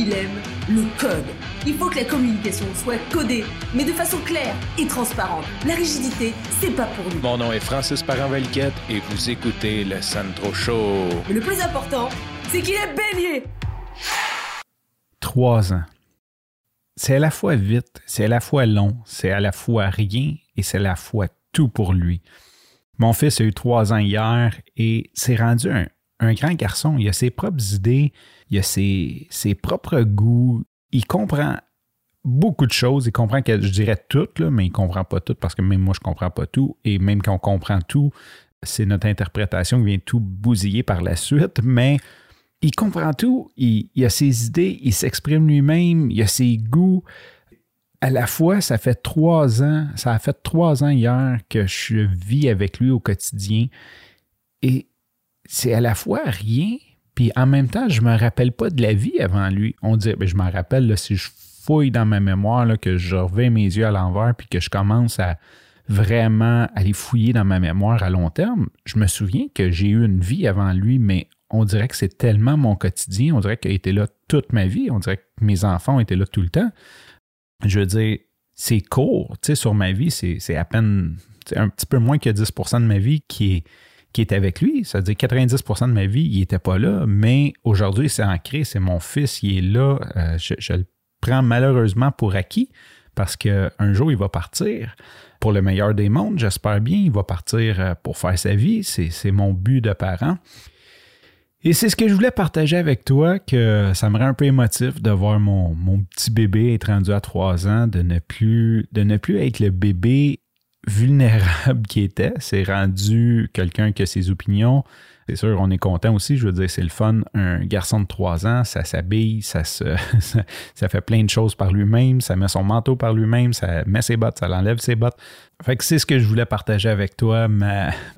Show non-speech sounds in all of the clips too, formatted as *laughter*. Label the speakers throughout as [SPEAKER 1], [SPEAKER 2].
[SPEAKER 1] il aime le code. Il faut que la communication soit codée, mais de façon claire et transparente. La rigidité, c'est pas pour nous.
[SPEAKER 2] Mon nom est Francis Parent-Valquette et vous écoutez le Sandro Show.
[SPEAKER 1] Mais le plus important, c'est qu'il est bélier.
[SPEAKER 3] Trois ans. C'est à la fois vite, c'est à la fois long, c'est à la fois rien et c'est à la fois tout pour lui. Mon fils a eu trois ans hier et s'est rendu un, un grand garçon. Il a ses propres idées, il a ses, propres goûts. Il comprend beaucoup de choses. Il comprend que je dirais tout, là, mais il ne comprend pas tout parce que même moi, je ne comprends pas tout. Et même quand on comprend tout, c'est notre interprétation qui vient tout bousiller par la suite. Mais il comprend tout. Il, il a ses idées, il s'exprime lui-même, il a ses goûts. À la fois, ça fait trois ans, ça a fait trois ans hier que je vis avec lui au quotidien. Et c'est à la fois rien, puis en même temps, je me rappelle pas de la vie avant lui. On dit, ben, je m'en rappelle, si je fouille dans ma mémoire, que je revais mes yeux à l'envers, puis que je commence à vraiment aller fouiller dans ma mémoire à long terme, je me souviens que j'ai eu une vie avant lui, mais on dirait que c'est tellement mon quotidien, on dirait qu'il été là toute ma vie, on dirait que mes enfants été là tout le temps. Je veux dire, c'est court, tu sais, sur ma vie, c'est à peine un petit peu moins que 10% de ma vie qui est qui est avec lui. Ça veut dire 90% de ma vie, il n'était pas là, mais aujourd'hui, c'est ancré, c'est mon fils, il est là. Euh, je, le prends malheureusement pour acquis parce qu'un jour, il va partir pour le meilleur des mondes, j'espère bien. Il va partir euh, pour faire sa vie. C'est mon but de parent. Et c'est ce que je voulais partager avec toi, que ça me rend un peu émotif de voir mon, mon petit bébé être rendu à trois ans, de ne plus, de ne plus être le bébé vulnérable qui était. C'est rendu quelqu'un qui a ses opinions. C'est sûr, on est content aussi. Je veux dire, c'est le fun. Un garçon de 3 ans, ça s'habille, ça, se, *laughs* fait plein de choses par lui-même, ça met son manteau par lui-même, ça met ses bottes, ça l'enlève ses bottes. Fait c'est ce que je voulais partager avec toi,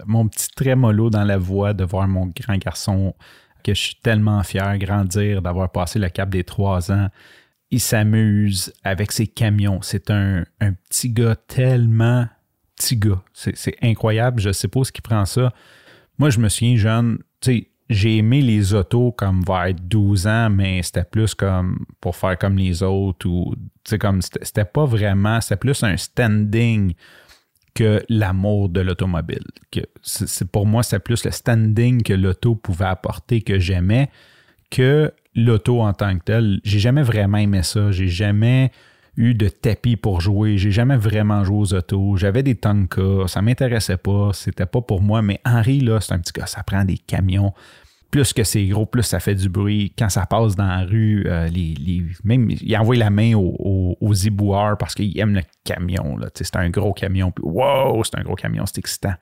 [SPEAKER 3] mon petit trémolo dans la voix de voir mon grand garçon que je suis tellement fier grandir, d'avoir passé le cap des 3 ans. Il s'amuse avec ses camions. C'est un petit gars tellement gars. C'est incroyable. Je sais pas ce qui prend ça. Moi, je me souviens jeune, tu sais, j'ai aimé les autos comme vers 12 ans, mais c'était plus comme pour faire comme les autres ou, tu sais, comme c'était pas vraiment, c'était plus un standing que l'amour de l'automobile. C'est pour moi, c'est plus le standing que l'auto pouvait apporter que j'aimais que l'auto en tant que tel. J'ai jamais vraiment aimé ça. J'ai jamais eu de tapis pour jouer. J'ai jamais vraiment joué aux autos. J'avais des Tonka. Ça m'intéressait pas. C'était pas pour moi. Mais Henri, là, c'est un petit gars. Ça prend des camions. Plus que c'est gros, plus ça fait du bruit. Quand ça passe dans la rue, euh, les, même il envoie la main aux au, au parce qu'il aime le camion. C'est un gros camion. Puis, wow, c'est un gros camion, c'est excitant.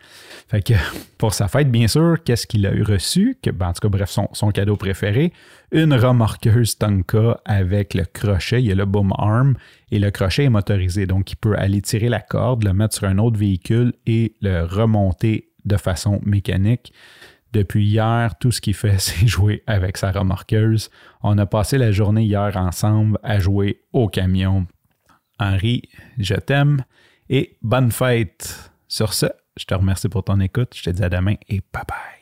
[SPEAKER 3] Fait que pour sa fête, bien sûr, qu'est-ce qu'il a reçu? Que, ben, en tout cas, bref, son, son cadeau préféré, une remorqueuse Tonka avec le crochet. Il y a le boom arm et le crochet est motorisé. Donc, il peut aller tirer la corde, le mettre sur un autre véhicule et le remonter de façon mécanique. Depuis hier, tout ce qu'il fait, *laughs* c'est jouer avec sa remorqueuse. On a passé la journée hier ensemble à jouer au camion. Henri, je t'aime et bonne fête. Sur ce, je te remercie pour ton écoute. Je te dis à demain et bye bye.